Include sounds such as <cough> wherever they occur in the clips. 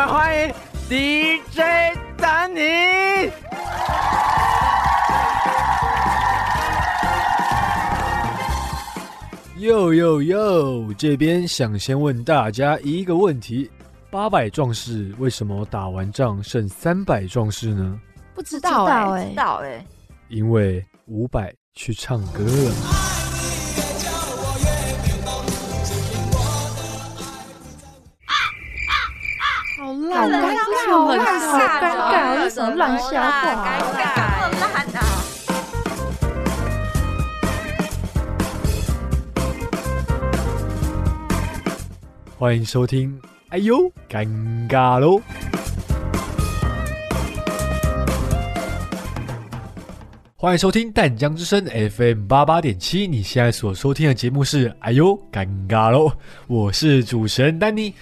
们欢迎 DJ 丹尼。哟哟哟！这边想先问大家一个问题：八百壮士为什么打完仗剩三百壮士呢？不知道哎，知道哎，因为五百去唱歌了。烂，好尴尬，好尴尬，这什么烂笑话？尴尬，烂啊！欢迎收听，哎呦，尴尬喽！欢迎收听淡江之声 FM 八八点七，你现在所收听的节目是，哎呦，尴尬喽！我是主持人丹尼。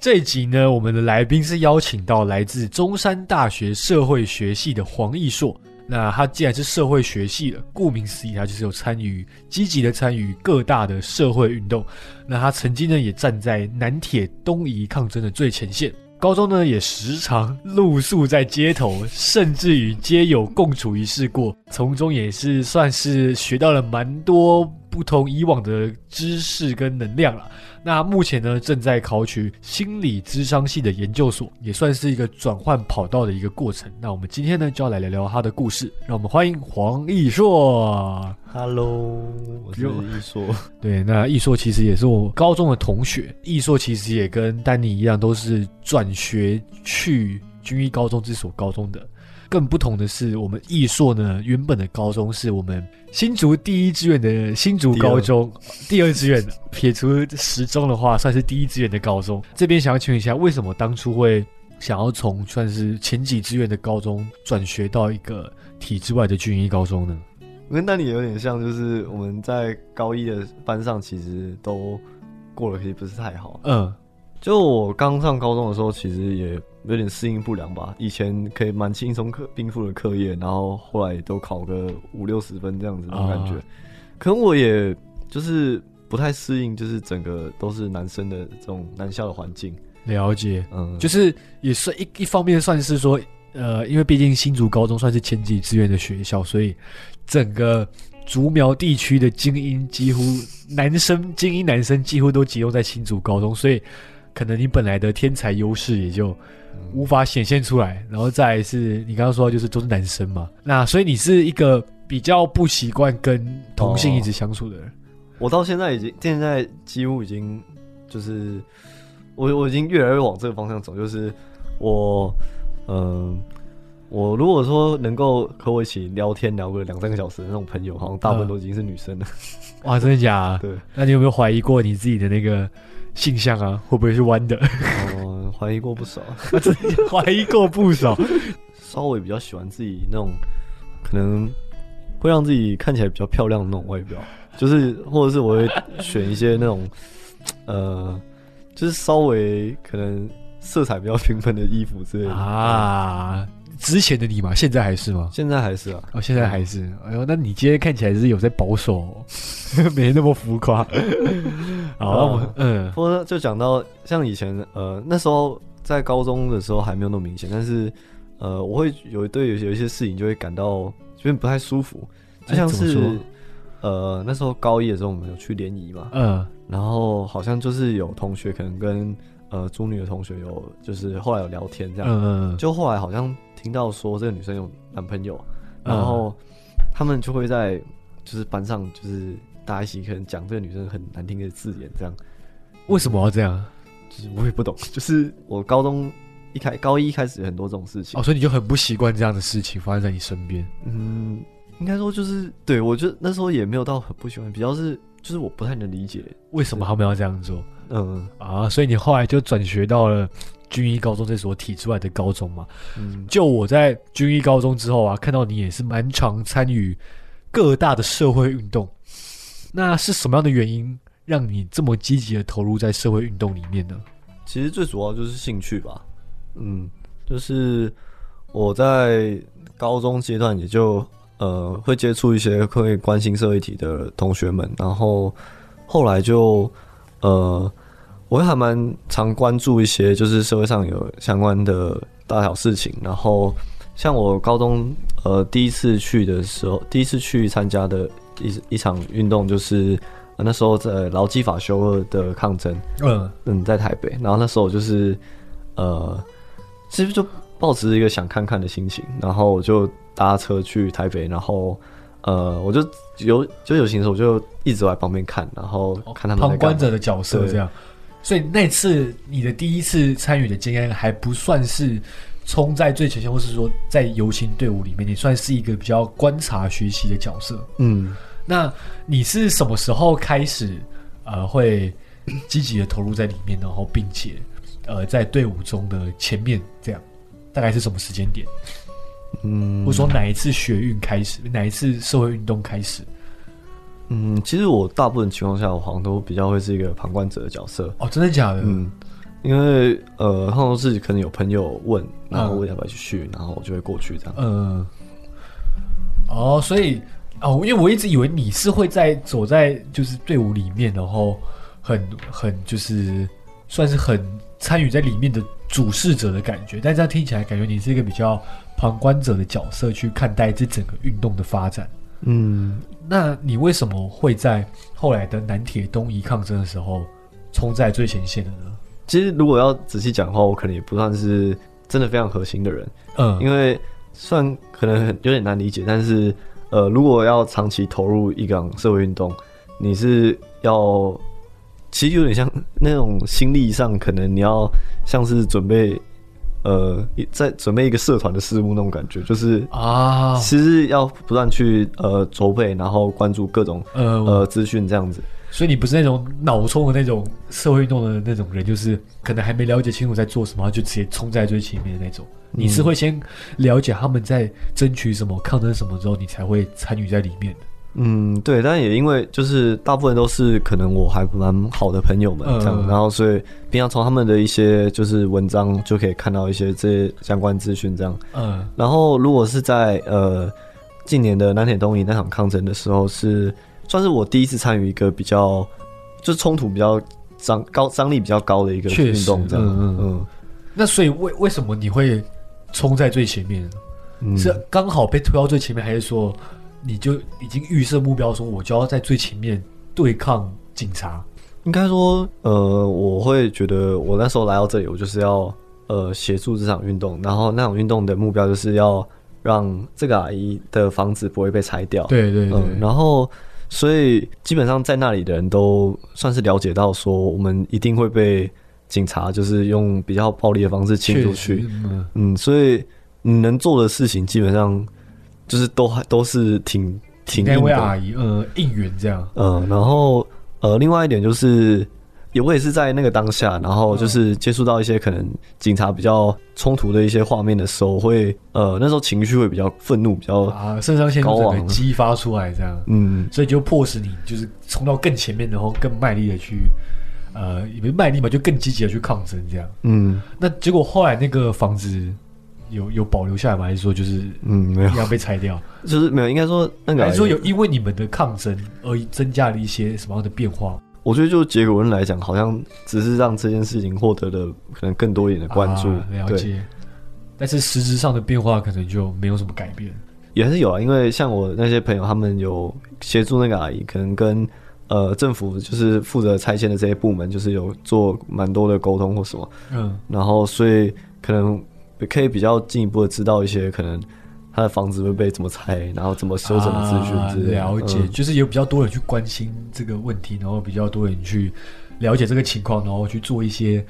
这一集呢，我们的来宾是邀请到来自中山大学社会学系的黄奕硕。那他既然是社会学系的，顾名思义，他就是有参与积极的参与各大的社会运动。那他曾经呢，也站在南铁东移抗争的最前线。高中呢，也时常露宿在街头，甚至与街友共处一室过，从中也是算是学到了蛮多不同以往的知识跟能量了。那目前呢，正在考取心理智商系的研究所，也算是一个转换跑道的一个过程。那我们今天呢，就要来聊聊他的故事。让我们欢迎黄奕硕。Hello，我是易硕。<laughs> 对，那易硕其实也是我高中的同学。易硕其实也跟丹尼一样，都是转学去军医高中这所高中的。更不同的是，我们易硕呢，原本的高中是我们新竹第一志愿的新竹高中，第二志愿的。撇除十中的话，算是第一志愿的高中。这边想要请问一下，为什么当初会想要从算是前几志愿的高中转学到一个体制外的军医高中呢？跟丹尼有点像，就是我们在高一的班上，其实都过得其实不是太好。嗯，就我刚上高中的时候，其实也有点适应不良吧。以前可以蛮轻松课应付的课业，然后后来都考个五六十分这样子的感觉。可能我也就是不太适应，就是整个都是男生的这种男校的环境。了解，嗯，就是也算一一方面算是说，呃，因为毕竟新竹高中算是前几志愿的学校，所以。整个竹苗地区的精英几乎男生精英男生几乎都集中在新竹高中，所以可能你本来的天才优势也就无法显现出来。然后再是你刚刚说就是都是男生嘛，那所以你是一个比较不习惯跟同性一直相处的人。我到现在已经现在几乎已经就是我我已经越来越往这个方向走，就是我嗯。我如果说能够和我一起聊天聊个两三个小时的那种朋友，好像大部分都已经是女生了。<laughs> 哇，真的假？<laughs> 对。那你有没有怀疑过你自己的那个性向啊？会不会是弯的？哦，怀疑过不少。<laughs> 怀疑过不少。稍微比较喜欢自己那种，可能会让自己看起来比较漂亮的那种外表，就是或者是我会选一些那种，呃，就是稍微可能色彩比较缤纷的衣服之类的啊。之前的你嘛，现在还是吗？现在还是啊，哦，现在还是。哎呦，那你今天看起来是有在保守，<laughs> 没那么浮夸。<laughs> 好，嗯，不过就讲到像以前，呃，那时候在高中的时候还没有那么明显，但是，呃，我会有对有有一些事情就会感到有点不太舒服，就像是，呃，那时候高一的时候我们有去联谊嘛，嗯，然后好像就是有同学可能跟呃中女的同学有就是后来有聊天这样，嗯嗯，就后来好像。听到说这个女生有男朋友，然后他们就会在就是班上就是大家一起可能讲这个女生很难听的字眼，这样为什么要这样？就是我也不懂。<laughs> 就是我高中一开高一开始很多这种事情，哦，所以你就很不习惯这样的事情发生在你身边。嗯，应该说就是对我就那时候也没有到很不喜欢，比较是就是我不太能理解为什么他们要这样做。嗯啊，所以你后来就转学到了。军医高中这所体制外的高中嘛，嗯，就我在军医高中之后啊，看到你也是蛮常参与各大的社会运动。那是什么样的原因让你这么积极的投入在社会运动里面呢？其实最主要就是兴趣吧，嗯，就是我在高中阶段也就呃会接触一些会关心社会体的同学们，然后后来就呃。我会还蛮常关注一些就是社会上有相关的大小事情，然后像我高中呃第一次去的时候，第一次去参加的一一场运动就是、呃那时候在劳基法修二的抗争，嗯。嗯，在台北，然后那时候我就是呃，其实就抱持一个想看看的心情，然后我就搭车去台北，然后呃，我就有就有时候，我就一直在旁边看，然后看他们旁观者的角色这样。所以那次你的第一次参与的经验还不算是冲在最前线，或是说在游行队伍里面，你算是一个比较观察学习的角色。嗯。那你是什么时候开始呃会积极的投入在里面，然后并且呃在队伍中的前面这样？大概是什么时间点？嗯，或者说哪一次学运开始，哪一次社会运动开始？嗯，其实我大部分情况下，我好像都比较会是一个旁观者的角色。哦，真的假的？嗯，因为呃，通常都是可能有朋友问，然后嗯问要不要去，然后我就会过去这样。嗯，哦，所以哦，因为我一直以为你是会在走在就是队伍里面，然后很很就是算是很参与在里面的主事者的感觉，但这样听起来感觉你是一个比较旁观者的角色去看待这整个运动的发展。嗯，那你为什么会在后来的南铁东移抗争的时候冲在最前线的呢？其实如果要仔细讲的话，我可能也不算是真的非常核心的人，嗯，因为算可能很有点难理解，但是呃，如果要长期投入一港社会运动，你是要其实有点像那种心力上，可能你要像是准备呃在准备一个社团的事务那种感觉，就是啊，其实要不断去呃筹备，然后关注各种呃呃资讯这样子。所以你不是那种脑冲的那种社会运动的那种人，就是可能还没了解清楚在做什么，就直接冲在最前面的那种。你是会先了解他们在争取什么、抗争什么之后，你才会参与在里面的。嗯，对，但也因为就是大部分都是可能我还蛮好的朋友们这样，嗯然后所以平常从他们的一些就是文章就可以看到一些这些相关资讯这样。嗯然后如果是在呃近年的南铁东移那场抗争的时候，是算是我第一次参与一个比较就是冲突比较张高张力比较高的一个运动这样。嗯嗯嗯那所以为为什么你会冲在最前面？嗯，是刚好被推到最前面，还是说你就已经预设目标，说我就要在最前面对抗警察？应该说，呃，我会觉得我那时候来到这里，我就是要呃协助这场运动，然后那场运动的目标就是要让这个阿姨的房子不会被拆掉。，对对对，嗯，然后所以基本上在那里的人都算是了解到说，我们一定会被警察就是用比较暴力的方式清出去。嗯嗯，所以你能做的事情基本上就是都还都是挺挺那。位阿姨，呃，应援这样。嗯，然后呃，另外一点就是，也我也是在那个当下，然后就是接触到一些可能警察比较冲突的一些画面的时候，会呃那时候情绪会比较愤怒，比较啊，肾上腺素整高昂个激发出来，这样，嗯所以就迫使你就是冲到更前面，然后更卖力的去，呃，也不是卖力嘛，就更积极的去抗争，这样。嗯那结果后来那个房子有有保留下来吗？还是说就是嗯没有要，被拆掉？就是没有，应该说那个还是说有因为你们的抗争而增加了一些什么样的变化？我觉得就结果论来讲，好像只是让这件事情获得了可能更多一点的关注，啊了，解。但是实质上的变化可能就没有什么改变。也还是有啊，因为像我那些朋友，他们有协助那个阿姨，可能跟呃政府就是负责拆迁的这些部门，就是有做蛮多的沟通或什么，嗯，然后所以可能可以比较进一步的知道一些可能他的房子会被怎么拆，然后怎么修整的资讯之类的。啊了解，嗯就是有比较多人去关心这个问题，然后比较多人去了解这个情况，然后去做一些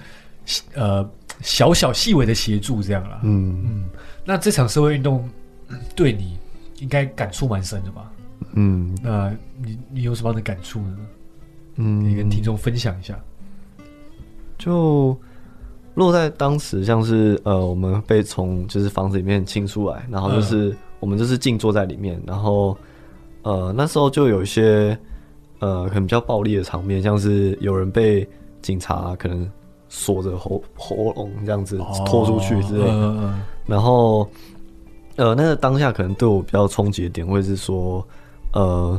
呃小小细微的协助，这样啦。嗯嗯，那这场社会运动嗯对你应该感触蛮深的吧？嗯那你你有什么样的感触呢？嗯，你跟听众分享一下。就落在当时，像是呃，我们被从就是房子里面清出来，然后就是、我们就是静坐在里面，然后呃那时候就有一些呃可能比较暴力的场面，像是有人被警察可能锁着喉喉咙这样子拖出去之类的，然后呃那个当下可能对我比较冲击的点会是说呃。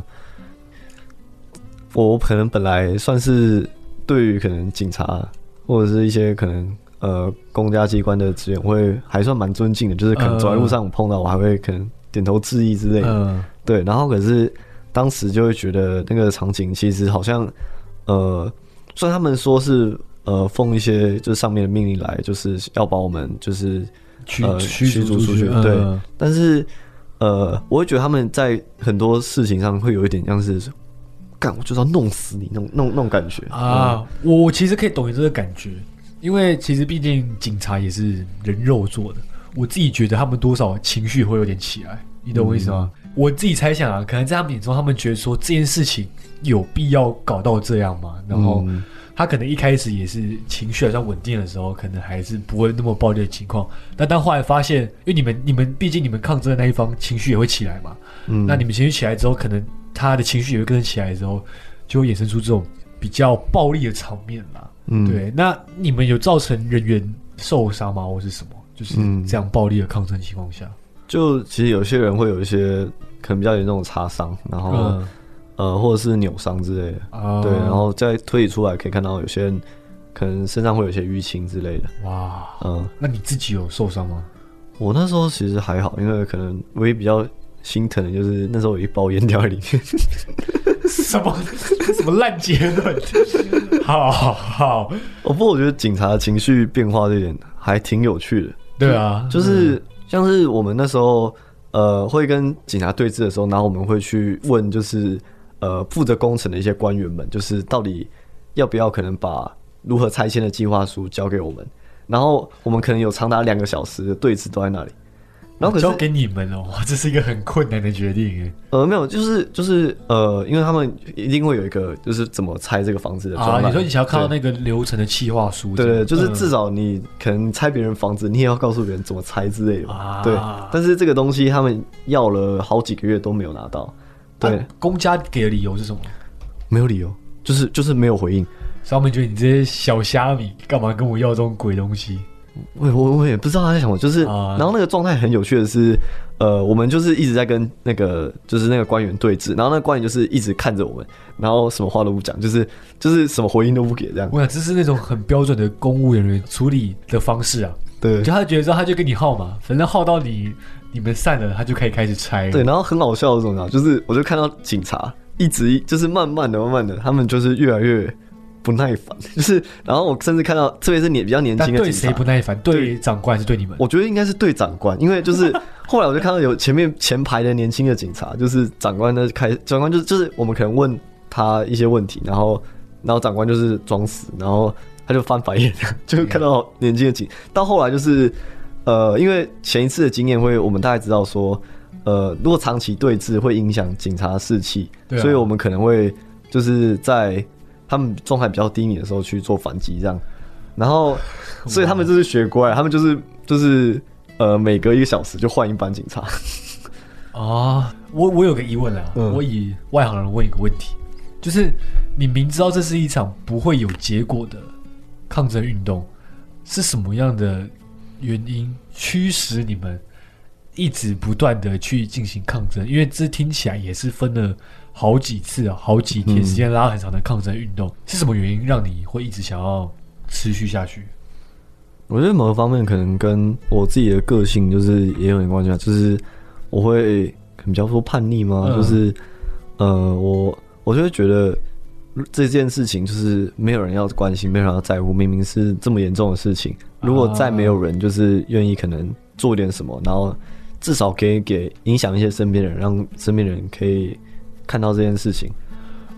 我可能本来算是对于可能警察或者是一些可能呃公家机关的职员，我会还算蛮尊敬的，就是可能走在路上我碰到我还会可能点头致意之类的。嗯对，然后可是当时就会觉得那个场景其实好像，呃，虽然他们说是呃奉一些就是上面的命令来，就是要把我们就是驱呃驱驱逐出去，去对。嗯但是呃，我会觉得他们在很多事情上会有一点像是，干我就是要弄死你那种那种那种感觉。啊，我我其实可以懂你这个感觉，因为其实毕竟警察也是人肉做的，我自己觉得他们多少情绪会有点起来，你懂我意思吗？我自己猜想啊，可能在他们眼中，他们觉得说这件事情有必要搞到这样吗？然后嗯他可能一开始也是情绪还算稳定的时候，可能还是不会那么暴力的情况，但当后来发现，因为你们你们毕竟你们抗争的那一方情绪也会起来嘛，嗯那你们情绪起来之后，可能他的情绪也会跟着起来之后，就会衍生出这种比较暴力的场面啦。嗯对，那你们有造成人员受伤吗，或是什么？就是嗯这样暴力的抗争情况下，就其实有些人会有一些可能比较严重的擦伤，然后、嗯呃或者是扭伤之类的。啊对，然后再推理出来可以看到有些人可能身上会有一些淤青之类的。哇，嗯，那你自己有受伤吗？我那时候其实还好，因为可能唯一比较心疼的就是那时候有一包烟掉在里面。<laughs> 什么？<laughs> 什么烂结论？好好好，哦，不过我觉得警察的情绪变化这点还挺有趣的，对啊，就是像是我们那时候呃会跟警察对峙的时候，然后我们会去问，就是呃负责工程的一些官员们，就是到底要不要可能把如何拆迁的计划书交给我们，然后我们可能有长达两个小时的对峙都在那里，然后可是交给你们哦，哇，这是一个很困难的决定耶呃，没有，就是就是呃，因为他们一定会有一个就是怎么拆这个房子的啊！专栏。你说你想要看到那个流程的企划书，对对，就是至少少你可能拆别人房子，你也要告诉别人怎么拆之类的。啊对，但是这个东西他们要了好几个月都没有拿到，对，啊公家给的理由是什么？没有理由，就是就是没有回应。所以他们觉得你这些小虾米干嘛跟我要这种鬼东西？我我我也不知道他在想什么，就是，啊然后那个状态很有趣的是，呃，我们就是一直在跟那个就是那个官员对峙，然后那个官员就是一直看着我们，然后什么话都不讲，就是就是什么回应都不给这样。我想这是那种很标准的公务人员处理的方式啊。对就他觉得说他就跟你耗嘛，反正耗到你你们散了，他就可以开始拆。对，然后很好笑的是什么呢？就是我就看到警察一直就是慢慢的、慢慢的，他们就是越来越不耐烦，<laughs> 就是然后我甚至看到，特别是年比较年轻的警察，谁不耐烦？对。长官还是对你们？我觉得应该是对长官，因为就是 <laughs> 后来我就看到有前面前排的年轻的警察，就是长官呢开长官就是就是我们可能问他一些问题，然后然后长官就是装死，然后他就翻白眼，<laughs> 就看到年轻的警，到后来就是呃，因为前一次的经验会，我们大概知道说，呃，如果长期对峙会影响警察士气，所以我们可能会就是在他们状态比较低迷的时候去做反击，这样，然后 <laughs> 所以他们就是学乖，他们就是就是呃，每隔一个小时就换一班警察。啊，<laughs> 我我有个疑问啊，嗯我以外行人问一个问题，就是你明知道这是一场不会有结果的抗争运动，是什么样的原因驱使你们一直不断的去进行抗争？因为这听起来也是分了好几次啊，好几天嗯时间拉很长的抗争运动，是什么原因让你会一直想要持续下去？我觉得某个方面可能跟我自己的个性就是也有点关系啊，就是我会可能比较说叛逆吗？嗯就是呃，我我就会觉得这件事情就是没有人要关心，没有人要在乎，明明是这么严重的事情，如果再没有人就是愿意可能做点什么，然后至少可以给影响一些身边人，让身边人可以看到这件事情。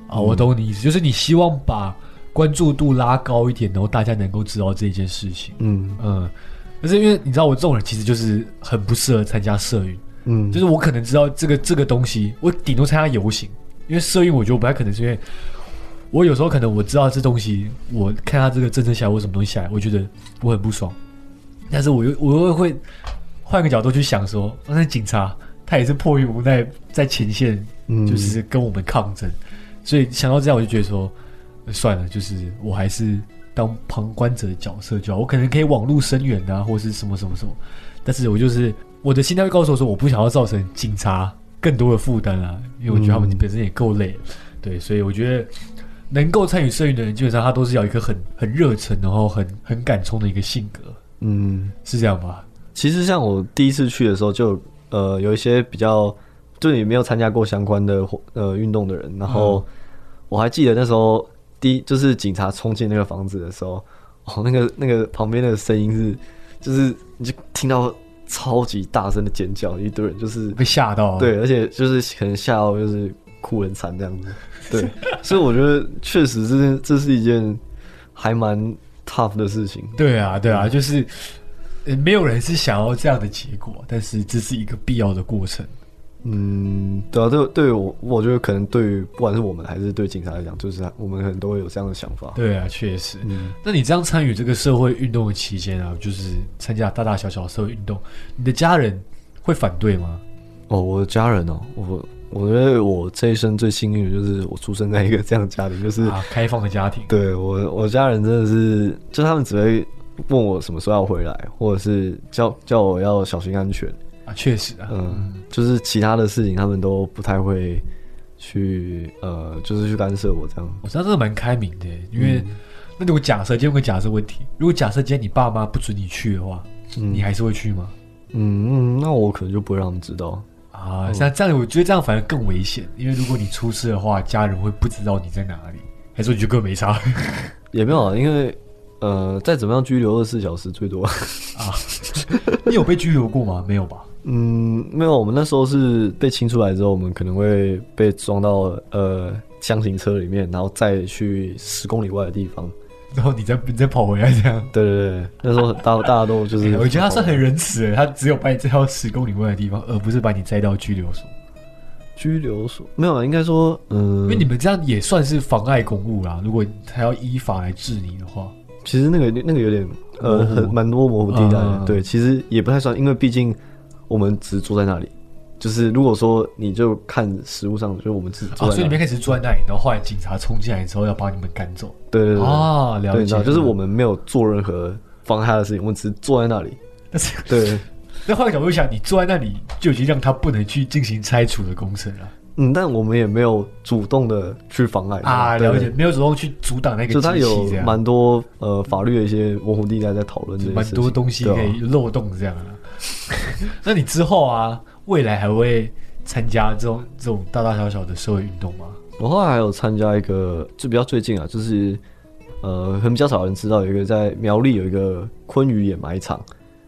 啊，我懂你意思，就是你希望把关注度拉高一点，然后大家能够知道这件事情。嗯嗯，可是因为你知道，我这种人其实就是很不适合参加社运，嗯，就是我可能知道这个这个东西，我顶多参加游行，因为社运我觉得我不太可能，是因为我有时候可能我知道这东西，我看他这个政策下来或什么东西下来，我觉得我很不爽，但是我又我又会换个角度去想说，那警察他也是迫于无奈在前线嗯就是跟我们抗争，所以想到这样，我就觉得说，呃算了，就是我还是当旁观者的角色就好。我可能可以网路声援啊，或是什么什么什么，但是我就是我的心态会告诉我说，我不想要造成警察更多的负担啊，因为我觉得他们嗯。本身也够累了，对，所以我觉得能够参与社运的人，基本上他都是要一个很很热忱，然后很很敢冲的一个性格，嗯，是这样吧？其实像我第一次去的时候就，呃有一些比较就是也没有参加过相关的活呃运动的人，然后我还记得那时候第一就是警察冲进那个房子的时候，<laughs> 哦那个那个旁边那个声音是就是你就听到超级大声的尖叫，一堆人就是被吓到，对，而且就是可能吓到就是哭很惨这样子，对，<laughs> 所以我觉得确实这这是一件还蛮 tough 的事情，对啊，对啊，就是呃没有人是想要这样的结果，但是这是一个必要的过程。嗯，对啊，对对我，我觉得可能对于不管是我们还是对警察来讲，就是我们可能都会有这样的想法。对啊，确实。嗯，那你这样参与这个社会运动的期间啊，就是参加大大小小社会运动，你的家人会反对吗？哦，我的家人哦，我我觉得我这一生最幸运的就是我出生在一个这样的家庭，就是、啊，开放的家庭，对我我家人真的是，就他们只会问我什么时候要回来，或者是叫叫我要小心安全。啊，确实啊，嗯，就是其他的事情他们都不太会去呃，就是去干涉我这样。我知道这个蛮开明的，因为、嗯那如果假设今天有个假设问题，如果假设今天你爸妈不准你去的话，嗯你还是会去吗？嗯嗯，那我可能就不会让他们知道。啊，像这样我觉得这样反而更危险，因为如果你出事的话，家人会不知道你在哪里，还是说你就更没差 <laughs> 也没有啊，因为呃，再怎么样拘留二十四小时最多。啊？你有被拘留过吗？没有吧？嗯，没有，我们那时候是被清出来之后，我们可能会被装到呃箱型车里面，然后再去十公里外的地方。然后你再你再跑回来这样。对对对，那时候大大家都就是，我觉得他算很仁慈诶，他只有把你载到十公里外的地方，而不是把你载到拘留所。拘留所没有啊，应该说，嗯、因为你们这样也算是妨碍公务啦。如果他要依法来治你的话，其实那个那个有点呃很蛮多模糊地带的，嗯对，其实也不太算，因为毕竟我们只是坐在那里。就是如果说你就看实物上，就是我们自己坐啊，在那里，所以你们开始坐在那里，然后后来警察冲进来之后要把你们赶走。对对对啊，了解。道，就是我，们没有做任何妨害他的事情，我们只是坐在那里。但是对，<laughs> 那换个角度想，你坐在那里就已经让他不能去进行拆除的工程了嗯，但我们也没有主动的去妨碍他啊，了解，没有主动去阻挡那个就他机器有这样，蛮多呃法律的一些模糊地带在讨论蛮事情，多东西可以漏洞这样啊。<laughs> 那你之后啊，未来还会参加这种这种大大小小的社会运动吗？我后来还有参加一个，就比较最近啊，就是呃，可能比较少人知道，有一个在苗栗有一个昆鱼掩埋场，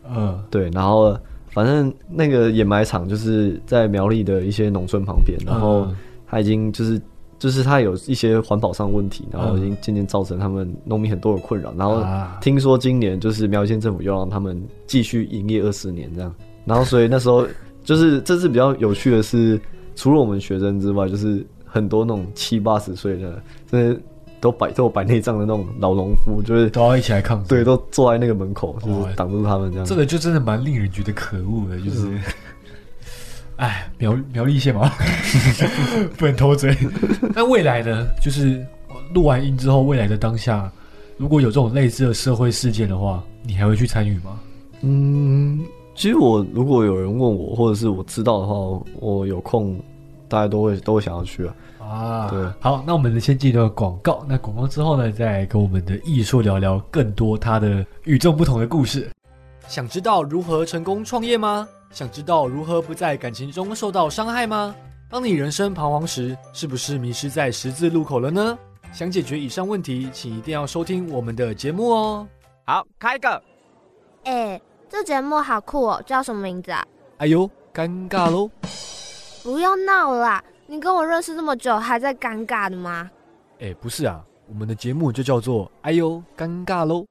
嗯，对，然后反正那个掩埋场就是在苗栗的一些农村旁边，然后嗯它已经就是就是它有一些环保上的问题，然后已经嗯渐渐造成他们农民很多的困扰，然后啊听说今年就是苗栗县政府又让他们继续营业二十年这样，然后所以那时候 <laughs> 就是这次比较有趣的是，除了我们学生之外，就是很多那种七八十岁的，真的都摆都有摆内脏的那种老农夫，就是都要一起来抗争。对，都坐在那个门口，就哇是挡住他们这样。这个就真的蛮令人觉得可恶的，就是，哎，苗苗栗县嘛，<laughs> 不能偷嘴。那未来呢？就是录完音之后，未来的当下，如果有这种类似的社会事件的话，你还会去参与吗？嗯，其实我如果有人问我，或者是我知道的话，我有空，大家都会都会想要去啊。啊，对，好，那我们先进一段广告。那广告之后呢，再来跟我们的艺术聊聊更多他的与众不同的故事。想知道如何成功创业吗？想知道如何不在感情中受到伤害吗？当你人生彷徨时，是不是迷失在十字路口了呢？想解决以上问题，请一定要收听我们的节目哦。好，开个。哎，这节目好酷哦，叫什么名字啊？哎呦，尴尬喽！不要闹啦！你跟我认识这么久，还在尴尬的吗？哎，不是啊，我们的节目就叫做“哎呦，尴尬喽”。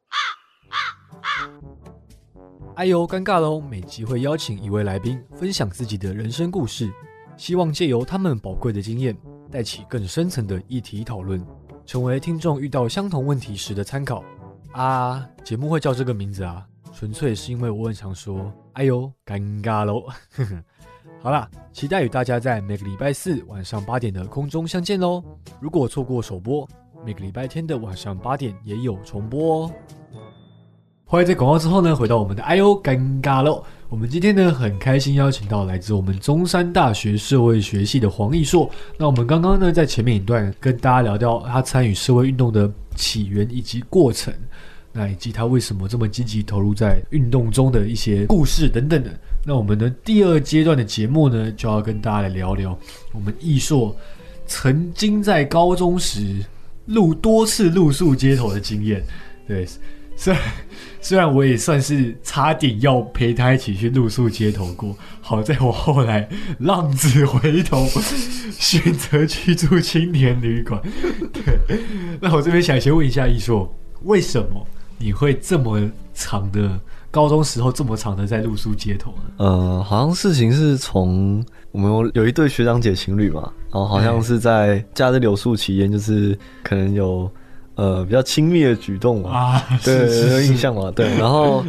哎呦，尴尬喽！每集会邀请一位来宾分享自己的人生故事，希望借由他们宝贵的经验，带起更深层的议题讨论，成为听众遇到相同问题时的参考。啊，节目会叫这个名字啊，纯粹是因为我很常说“哎呦，尴尬喽”。呵呵。好啦，期待与大家在每个礼拜四晚上八点的空中相见喽！如果错过首播，每个礼拜天的晚上八点也有重播哦。欢迎在广告之后呢，回到我们的哎呦尴尬喽！我们今天呢很开心邀请到来自我们中山大学社会学系的黄义硕。那我们刚刚呢在前面一段跟大家聊到他参与社会运动的起源以及过程，那以及他为什么这么积极投入在运动中的一些故事等等的。那我们的第二阶段的节目呢，就要跟大家来聊聊我们义硕曾经在高中时露多次露宿街头的经验。对，虽然虽然我也算是差点要陪他一起去露宿街头过，好在我后来浪子回头，选择去住青年旅馆。<laughs> 对，那我这边想先问一下一硕，为什么你会这么长的高中时候这么长的在露宿街头呢？呃，好像事情是从我们有有一对学长姐情侣嘛，然后好像是在假日留宿期间，就是可能有呃比较亲密的举动嘛，啊，对，印象嘛，对，然后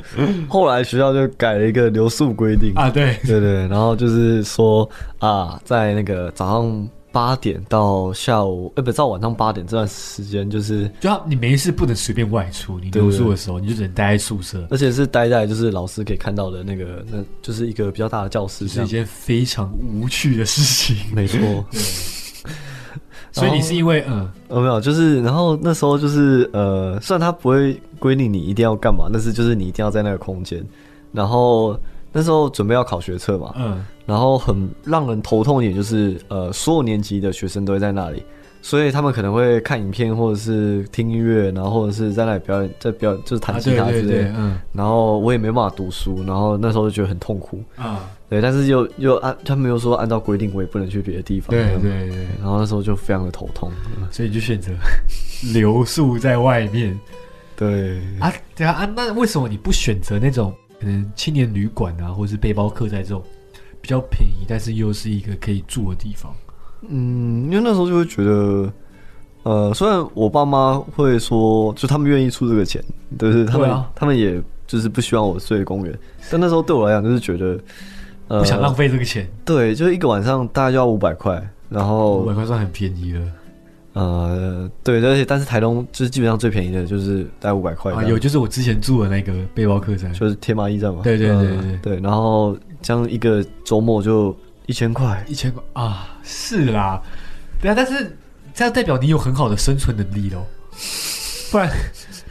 后来学校就改了一个留宿规定，啊，对，对对，然后就是说啊，在那个早上八点到下午，呃，不到晚上八点这段时间，就是就要你没事不能随便外出，你对留宿的时候你就只能待在宿舍，而且是待在就是老师可以看到的那个，那就是一个比较大的教室，是一件非常无趣的事情。没错。所以你是因为嗯。呃，没有，就是然后那时候就是呃，虽然他不会规定你一定要干嘛，但是就是你一定要在那个空间。然后那时候准备要考学测嘛，嗯。然后很让人头痛一点就是呃，所有年级的学生都会在那里，所以他们可能会看影片或者是听音乐，然后或者是在那里表演，在表演就是弹啊吉他之类的。嗯。然后我也没办法读书，然后那时候就觉得很痛苦。啊对，但是又又按他们又说按照规定我也不能去别的地方。对对对，然后那时候就非常的头痛。所以就选择 <laughs> 留宿在外面对，啊。对啊啊，那为什么你不选择那种可能青年旅馆啊，或者是背包客在这种比较便宜，但是又是一个可以住的地方？嗯，因为那时候就会觉得，呃，虽然我爸妈会说，就他们愿意出这个钱，就是他们、啊他们也就是不希望我睡公园，但那时候对我来讲就是觉得，呃，不想浪费这个钱，对，就是一个晚上大概就要五百块，然后五百块算很便宜了。呃，对，而且但是台东就是基本上最便宜的就是大概五百块啊。有就是我之前住的那个背包客栈，就是天马驿站嘛，对对对呃对。对，然后这样一个周末就一千块，一千块啊，是啦，对啊，但是这样代表你有很好的生存能力咯，不然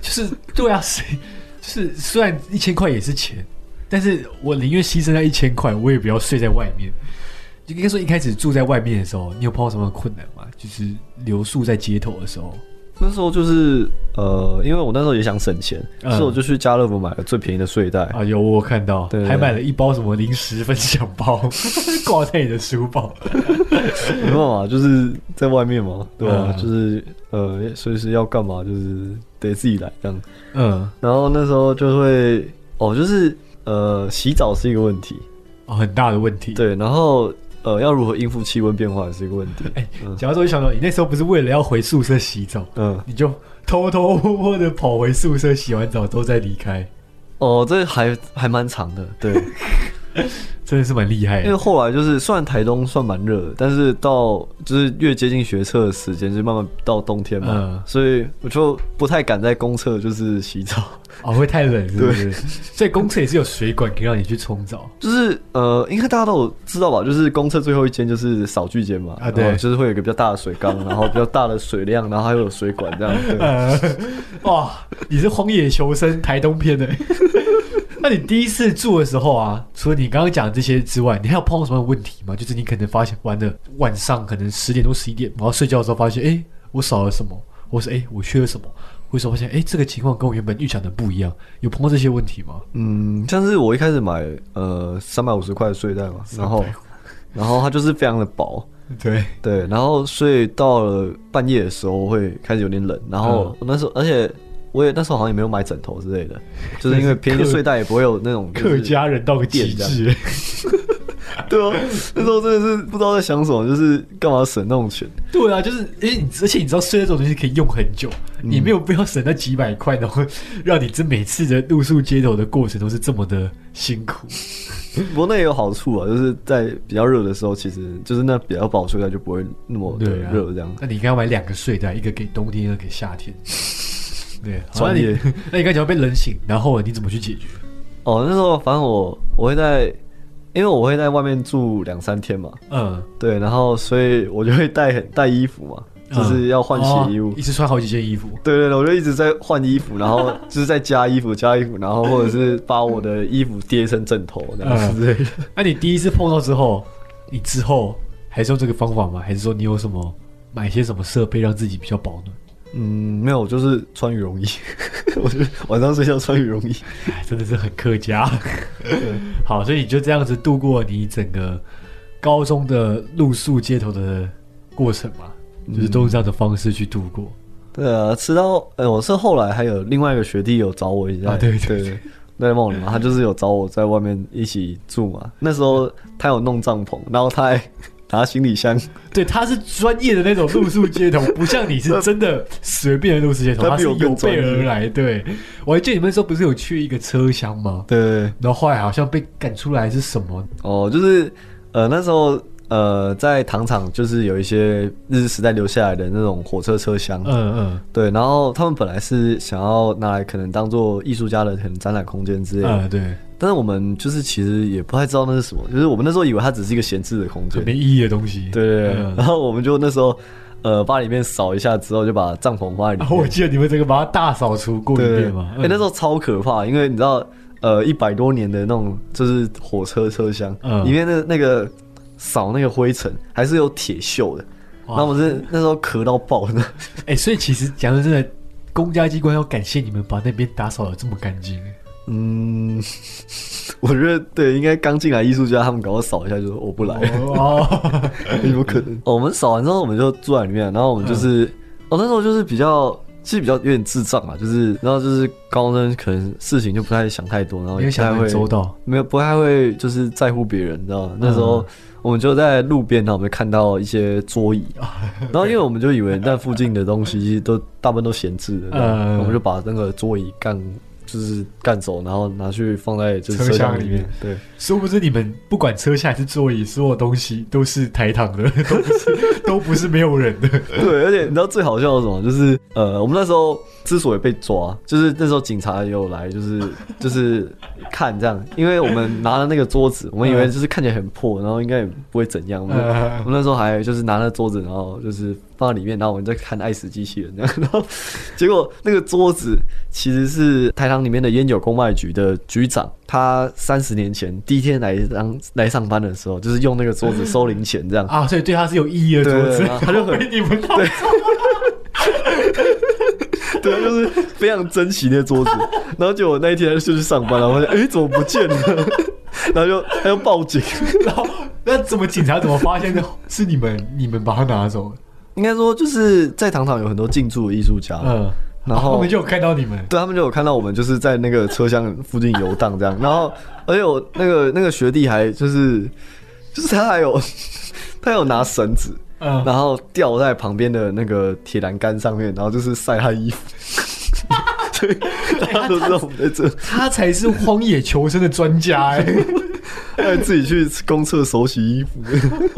就是对啊，谁就是虽然一千块也是钱，但是我宁愿牺牲那一千块，我也不要睡在外面。就应该说一开始住在外面的时候，你有碰到什么困难吗？就是留宿在街头的时候，那时候就是呃，因为我那时候也想省钱，嗯所以我就去家乐福买了最便宜的睡袋。啊，有我看到，对还买了一包什么零食分享包，<laughs> 挂在你的书包。没办法，就是在外面嘛，对吧、嗯就是呃，随时要干嘛，就是得自己来这样。嗯，然后那时候就会哦，就是呃，洗澡是一个问题，哦，很大的问题。对，然后呃，要如何应付气温变化也是一个问题。<laughs> 哎嗯讲到这，我就想到你那时候不是为了要回宿舍洗澡，嗯，你就偷偷摸摸的跑回宿舍，洗完澡都再离开，哦，这还还蛮长的，对，<laughs> 真的是蛮厉害因为的。后来就是虽然台东算蛮热的，但是到就是越接近学测的时间，就慢慢到冬天嘛，嗯所以我就不太敢在公厕就是洗澡。哦，会太冷是不是？所以公厕也是有水管可以让你去冲澡。就是呃，应该大家都有知道吧？就是公厕最后一间就是扫具间嘛，啊对就是会有一个比较大的水缸，然后比较大的水量，然后还有水管这样。对，呃，<laughs> 哇，你是荒野求生台东篇的。<laughs> 那你第一次住的时候啊，除了你刚刚讲的这些之外，你还有碰到什么问题吗？就是你可能发现完了晚上可能十点多十一点，然后睡觉的时候发现，哎、我少了什么，或是哎、我缺了什么，或者发现，哎、这个情况跟我原本预想的不一样，有碰到这些问题吗？嗯，像是我一开始买呃三百五十块的睡袋嘛，然后然后它就是非常的薄，对，对，然后睡到了半夜的时候会开始有点冷，然后嗯。那时候而且。我也那时候好像也没有买枕头之类的，<laughs> 就是因为便宜的睡袋也不会有那种、客家人到个极致，<laughs> 对啊，那时候真的是不知道在想什么，就是干嘛省那种钱。对啊，就是，因为你而且你知道睡那种东西可以用很久，你没有必要省那几百块，然后 <laughs> 让你这每次的露宿街头的过程都是这么的辛苦。不过那也有好处啊，就是在比较热的时候，其实就是那比较薄睡袋就不会那么热这样。那你应该要买两个睡袋，一个给冬天，一个给夏天。对，好那专业你那你刚才讲被冷醒，然后你怎么去解决？哦，那时候反正我我会在，因为我会在外面住两三天嘛，嗯，对，然后所以我就会带带衣服嘛，就是要换洗衣物。哦一直穿好几件衣服。对对对，我就一直在换衣服，然后就是在加衣服、加衣服，然后或者是把我的衣服叠成枕头这样子之类的。那你第一次碰到之后，你之后还是用这个方法吗？还是说你有什么买些什么设备让自己比较保暖？嗯，没有，我就是穿羽绒衣，<laughs> 我就晚上睡觉穿羽绒衣。哎，真的是很客家。好，所以你就这样子度过你整个高中的露宿街头的过程嘛，就是都是这样的方式去度过。对啊，吃到呃，我是后来还有另外一个学弟有找我一下，对对对，在梦里嘛，他就是有找我在外面一起住嘛。那时候他有弄帐篷，然后他还拿行李箱，对，他是专业的那种露宿街头，<laughs> 不像你是真的随便的露宿街头，他是有备而来。对，我还记得你们那时候不是有去一个车厢吗？对。然后后来好像被赶出来是什么？哦，就是呃那时候呃在糖厂就是有一些日治时代留下来的那种火车车厢，嗯嗯。对，然后他们本来是想要拿来可能当做艺术家的可能展览空间之类的，嗯，对，但是我们就是其实也不太知道那是什么，就是我们那时候以为它只是一个闲置的空间很，没意义的东西。对对对，嗯然后我们就那时候呃把里面扫一下之后，就把帐篷放在里啊面。我记得你们整个把它大扫除过一遍嘛。哎、那时候超可怕，因为你知道呃一百多年的那种就是火车车厢，嗯里面的那个扫那个灰尘还是有铁锈的，哇然后我们是那时候咳到爆的。哎、所以其实讲真的，公家机关要感谢你们把那边打扫的这么干净。嗯，<laughs> 我觉得对，应该刚进来艺术家他们赶快扫一下，就说我不来。哦，<laughs> 有可能。哦我们扫完之后，我们就坐在里面，然后我们就是，哦，那时候就是比较，其实比较有点智障啊，就是，然后就是高中生可能事情就不太想太多，然后不太会很周到。没有不太会就是在乎别人，你知道吗？那时候我们就在路边，然后我们看到一些桌椅，<laughs> 然后因为我们就以为那附近的东西都大部分都闲置的，嗯我们就把那个桌椅干。就是干走，然后拿去放在就是车车厢里面。对，殊不知你们不管车下还是座椅，所有东西都是台躺的，<laughs> 都不是 <laughs> 都不是没有人的。对，而且你知道最好笑的是什么？就是呃，我们那时候之所以被抓，就是那时候警察也有来，就是 <laughs> 就是看这样，因为我们拿了那个桌子，我们以为就是看起来很破，然后应该也不会怎样。我们呃我们那时候还就是拿那桌子，然后就是放在里面，然后我们在看爱死机器人这样，然后结果那个桌子其实是台糖里面的烟酒公卖局的局长，他三十年前第一天来当来上班的时候，就是用那个桌子收零钱这样。啊，所以对他是有意义的桌子他就很你们对对，就是非常珍惜那桌子。然后结果那一天就去上班了，我发现哎、诶怎么不见了？然后就他就报警。<laughs> 然后那怎么警察怎么发现的是你们你们把它拿走了？应该说就是在糖厂有很多进驻的艺术家，嗯，然后他们就有看到你们。对他们就有看到我们就是在那个车厢附近游荡这样。然后而且我那个那个学弟还就是就是他还有 <laughs> 他有拿绳子。嗯，然后吊在旁边的那个铁栏杆上面，然后就是晒他衣服，<laughs> 所以大家都知道我们在这。他才是荒野求生的专家哎、<laughs> 还自己去公厕手洗衣服。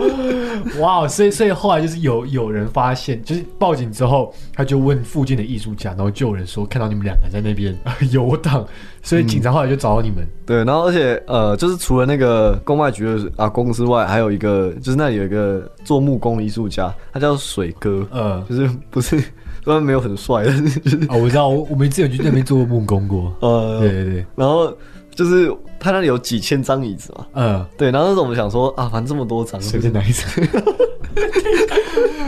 <laughs> 哇，所以所以后来就是有有人发现，就是报警之后，他就问附近的艺术家，然后就有人说看到你们两个在那边 <laughs> 游荡，所以警察后来就找到你们。对，然后而且呃，就是除了那个公卖局的阿公之外，还有一个就是那里有一个做木工的艺术家，他叫水哥，呃，就是不是虽然没有很帅，但是就是哦，我知道，我我们之前去那边做过木工过。呃，对对对，然后就是他那里有几千张椅子嘛，嗯，对，然后那时候我们想说啊，反正这么多张，随便拿一张。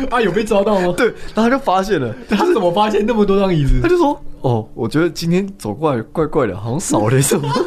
<laughs> 啊，有被抓到吗？对，然后他就发现了，他是怎么发现那么多张椅子他？就说哦，我觉得今天走过来怪怪的，好像少了什么。<laughs>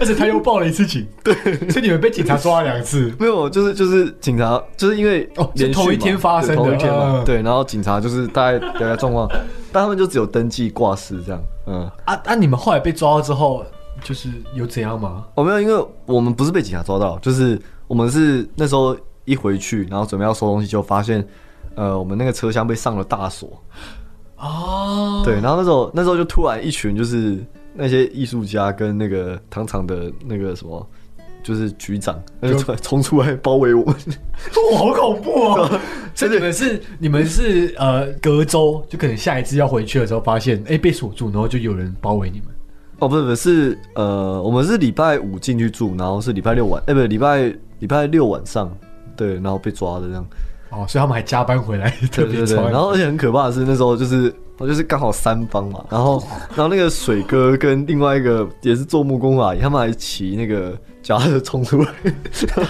而且他又报了一次警，<laughs> 对，所以你们被警察抓了两次。没有，就是就是警察，就是因为哦是连同一天发生的一天嘛，嗯对，然后警察就是大概大概状况，但他们就只有登记挂失这样，嗯，啊啊！你们后来被抓了之后，就是有怎样吗？我、没有，因为我们不是被警察抓到，就是我们是那时候一回去，然后准备要收东西，就发现，呃，我们那个车厢被上了大锁，哦，对，然后那时候那时候就突然一群就是那些艺术家跟那个糖厂的那个什么。就是局长，那就突 <laughs> 然冲出来包围我们，哇，<laughs> 好恐怖哦！<laughs> 所以你们是你们是呃隔周，就可能下一次要回去的时候，发现哎、被锁住，然后就有人包围你们。哦，不是不是，是呃，我们是礼拜五进去住，然后是礼拜六晚，哎、不是礼拜礼拜六晚上，对，然后被抓的这样。哦，所以他们还加班回来，<laughs> 特对对对，然后而且很可怕的是，那时候就是我就是刚好三方嘛，然后然后那个水哥跟另外一个也是做木工啊，他们还骑那个脚踏车冲出来，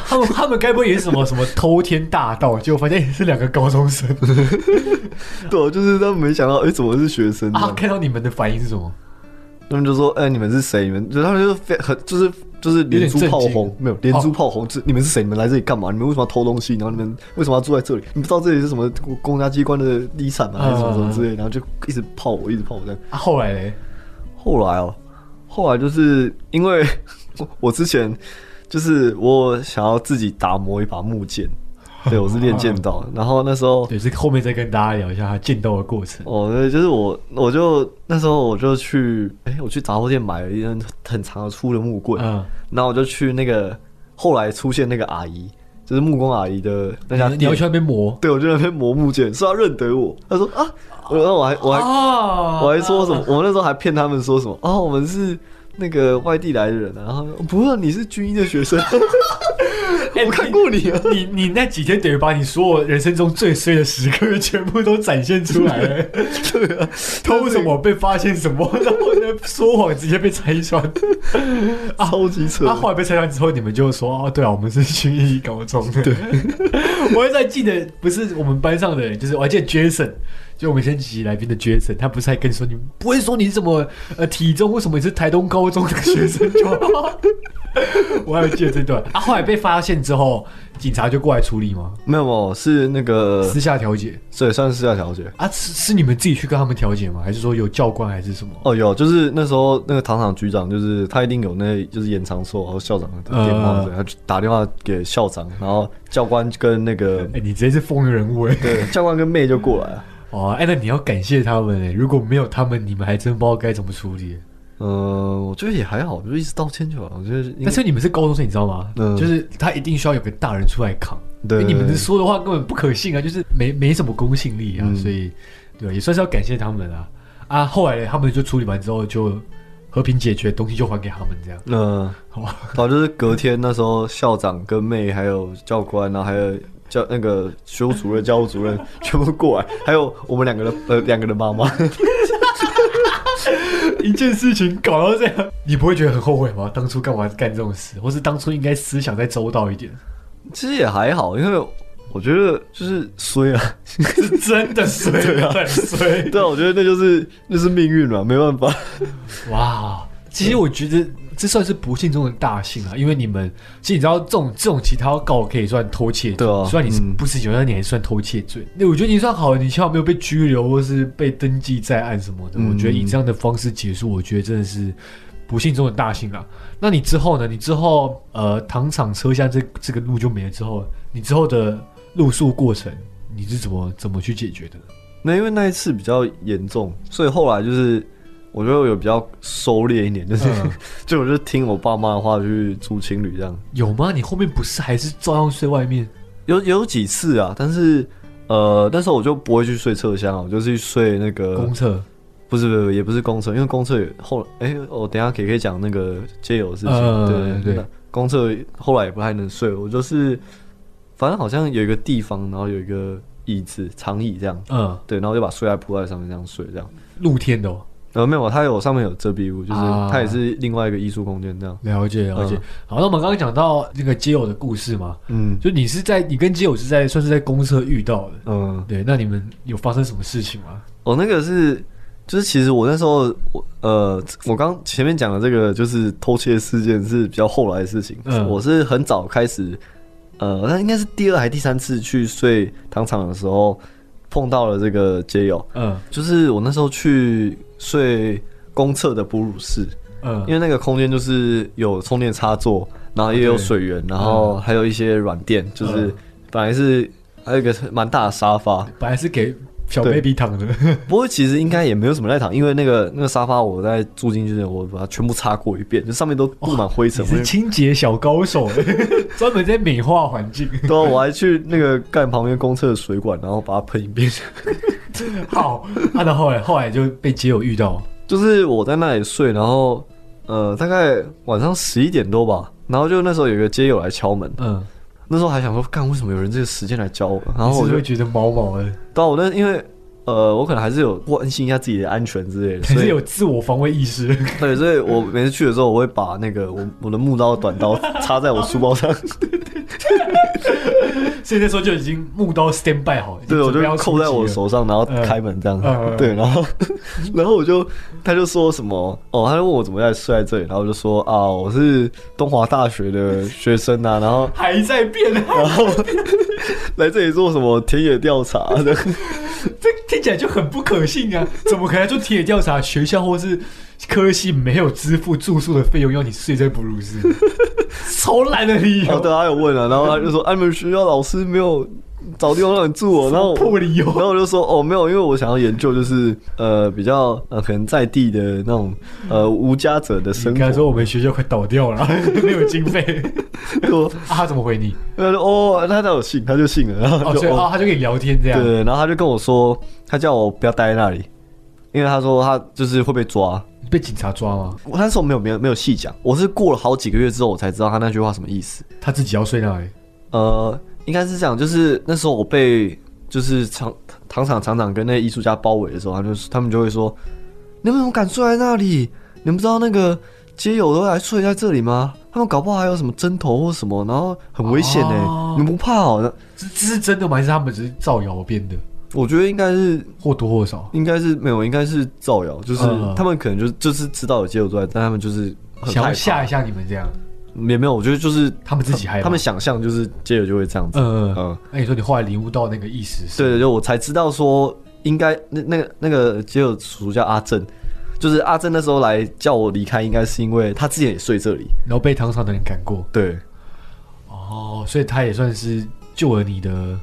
他们他们该不会也是什么什么偷天大盗？结果发现也是两个高中生 <laughs> 对，就是他们没想到，哎、怎么是学生啊！看到你们的反应是什么？他们就说：“哎、你们是谁？你们就他们就非很就是就是连珠炮轰没有连珠炮轰，这、你们是谁？你们来这里干嘛？你们为什么要偷东西？然后你们为什么要住在这里？你不知道这里是什么公公家机关的地产吗？还是什么什么之类？然后就一直炮我，一直炮我这样。啊，后来嘞，后来哦，后来就是因为我 <laughs> 我之前就是我想要自己打磨一把木剑，<laughs> 对我是练剑道，然后那时候对，是后面再跟大家聊一下他剑道的过程。哦，对，就是我，我就那时候我就去，哎、我去杂货店买了一根很长的粗的木棍，嗯，然后我就去那个后来出现那个阿姨，就是木工阿姨的那家店你你要去，那边磨。对我就在那边磨木剑，说要认得我，他说啊，我然后我还我还、啊我还说什么，我那时候还骗他们说什么，哦，我们是那个外地来的人啊，然后不是你是军医的学生，哎 <laughs> <laughs> 我看过你啊，你你那几天等于把你所有人生中最衰的时刻全部都展现出来了。<laughs> 对啊，偷什么被发现什么，然后呢说谎直接被拆穿。超级扯他、，后来被拆穿之后，你们就说哦，对啊，我们是军医高中的。对，我还在记得，不是我们班上的人，就是我还记得 Jason，就我们先几集来宾的 Jason，他不是还跟你说，你不会说你是什么呃体重，为什么你是台东高中的学生就好？我还有记得这段 <laughs> 啊。后来被发现之后，警察就过来处理吗？没有没有是那个私下调解对，算是私下调解。啊？是是你们自己去跟他们调解吗？还是说有教官还是什么？哦，有，就是那时候那个糖厂局长，就是他一定有那就是延长说，然后校长的电话，嗯对，他打电话给校长，然后教官跟那个哎、你直接是风云人物哎、对教官跟妹就过来了。哦，哎、那你要感谢他们哎、如果没有他们，你们还真不知道该怎么处理。嗯，我觉得也还好，就一直道歉就好。我觉得，但是你们是高中生，你知道吗？嗯就是他一定需要有个大人出来扛，对你们说的话根本不可信啊，就是没没什么公信力啊，嗯所以对，也算是要感谢他们啊。啊，后来他们就处理完之后就和平解决，东西就还给他们这样。嗯，好吧，好，就是隔天那时候校长跟妹还有教官，然后还有教那个学务主任、教务主任 <laughs> 全部过来，还有我们两个的呃两个的妈妈。<laughs> 一件事情搞到这样，你不会觉得很后悔吗？当初干嘛干这种事，或是当初应该思想再周到一点？其实也还好，因为我觉得就是衰啊。是真的衰，<laughs> 很衰。对啊，我觉得那就是那是命运嘛，没办法。哇，其实我觉得这算是不幸中的大幸啊，因为你们其实你知道这种这种其他告可以算偷窃罪，对啊虽然你是嗯不是有，但你还算偷窃罪。那我觉得你算好了，你千万没有被拘留或是被登记在案什么的。嗯我觉得以这样的方式结束，我觉得真的是不幸中的大幸啊。那你之后呢？你之后呃，糖厂车厢这这个路就没了之后，你之后的露宿过程你是怎么怎么去解决的？那因为那一次比较严重，所以后来就是我觉得我有比较收敛一点，就是、嗯 <laughs> 就我就听我爸妈的话去住情侣这样。有吗？你后面不是还是照样睡外面？有有几次啊，但是呃，那时候我就不会去睡车厢啊，我就去睡那个公厕？不是不是也不是公厕，因为公厕也后哎、我等一下可以可以讲那个街友的事情，呃对对那公厕后来也不太能睡，我就是反正好像有一个地方，然后有一个椅子长椅这样，嗯，对，然后就把睡袋铺在上面这样睡这样。露天的哦。呃，没有，它有上面有遮蔽物，就是啊它也是另外一个艺术空间这样。了解了解。嗯好，那我们刚刚讲到那个街友的故事嘛，嗯就你是在你跟街友是在算是在公厕遇到的，嗯，对？那你们有发生什么事情吗？哦、那个是，就是其实我那时候我呃，我刚前面讲的这个就是偷窃事件是比较后来的事情。嗯我是很早开始，呃，那应该是第二还第三次去睡糖厂的时候碰到了这个街友，嗯就是我那时候去睡公厕的哺乳室，嗯，因为那个空间就是有充电插座，然后也有水源，然后还有一些软垫，就是嗯。本来是还有一个蛮大的沙发，本来是给小 baby 躺的，<laughs> 不过其实应该也没有什么在躺，因为那个那个沙发我在住进去之前，我把它全部擦过一遍，就上面都布满灰尘你。是清洁小高手，<laughs> 专门在美化环境。对啊，我还去那个干旁边公厕的水管，然后把它喷一遍。<laughs> 好，啊，到后来后来就被街友遇到，就是我在那里睡，然后呃，大概晚上十一点多吧，然后就那时候有个街友来敲门，嗯，那时候还想说，干为什么有人这个时间来教我？然后我就会觉得毛毛的，到我那因为呃，我可能还是有关心一下自己的安全之类的，所以还是有自我防卫意识？<laughs> 对，所以我每次去的时候，我会把那个我我的木刀、短刀插在我书包上，<laughs> 所以那时候就已经木刀 stand by 好，对，我就扣在我手上，然后开门这样。嗯对，然后然后我就他就说什么哦，他就问我怎么在睡在这里，然后我就说啊，我是东华大学的学生啊，然后还在变，然后 <laughs> 来这里做什么田野调查的。<laughs> 这听起来就很不可信啊！怎么可能做田野调查？学校或是科系没有支付住宿的费用，要你睡在哺乳室，<laughs> 超烂的理由，然后对，他有问啊，然后他就说，啊，你们学校老师没有找地方让你住哦，然后我破理由然。后我就说哦没有，因为我想要研究就是呃比较呃可能在地的那种呃无家者的生活。”应该说。我们学校快倒掉了，<laughs> 没有经费。我 <laughs> 啊，他怎么回你？他说哦，他他有信，他就信了，然后哦，就哦他就跟你聊天这样。对，然后他就跟我说，他叫我不要待在那里，因为他说他就是会被抓。被警察抓吗？我那时候没有没有没有细讲，我是过了好几个月之后我才知道他那句话什么意思。他自己要睡那里。呃，应该是这样，就是那时候我被就是厂糖厂厂长跟那艺术家包围的时候，他就他们就会说，你们怎么敢睡在那里？你们不知道那个街友都来睡在这里吗？他们搞不好还有什么针头或什么，然后很危险呢、哦你们不怕哦？这这是真的吗？还是他们只是造谣编的？我觉得应该是或多或少应该是没有，应该是造谣，就是嗯他们可能就就是知道有街友都在，但他们就是很想要怕吓一下你们这样。也没有，我觉得就是他们自己害怕他们想象就是街友就会这样子，嗯嗯。嗯，那你说你后来领悟到那个意思是？对对对，我才知道说应该那那个那个街友叔叔叫阿正，就是阿正那时候来叫我离开，应该是因为他之前也睡这里，然后被糖厂的人赶过。对哦，所以他也算是救了你的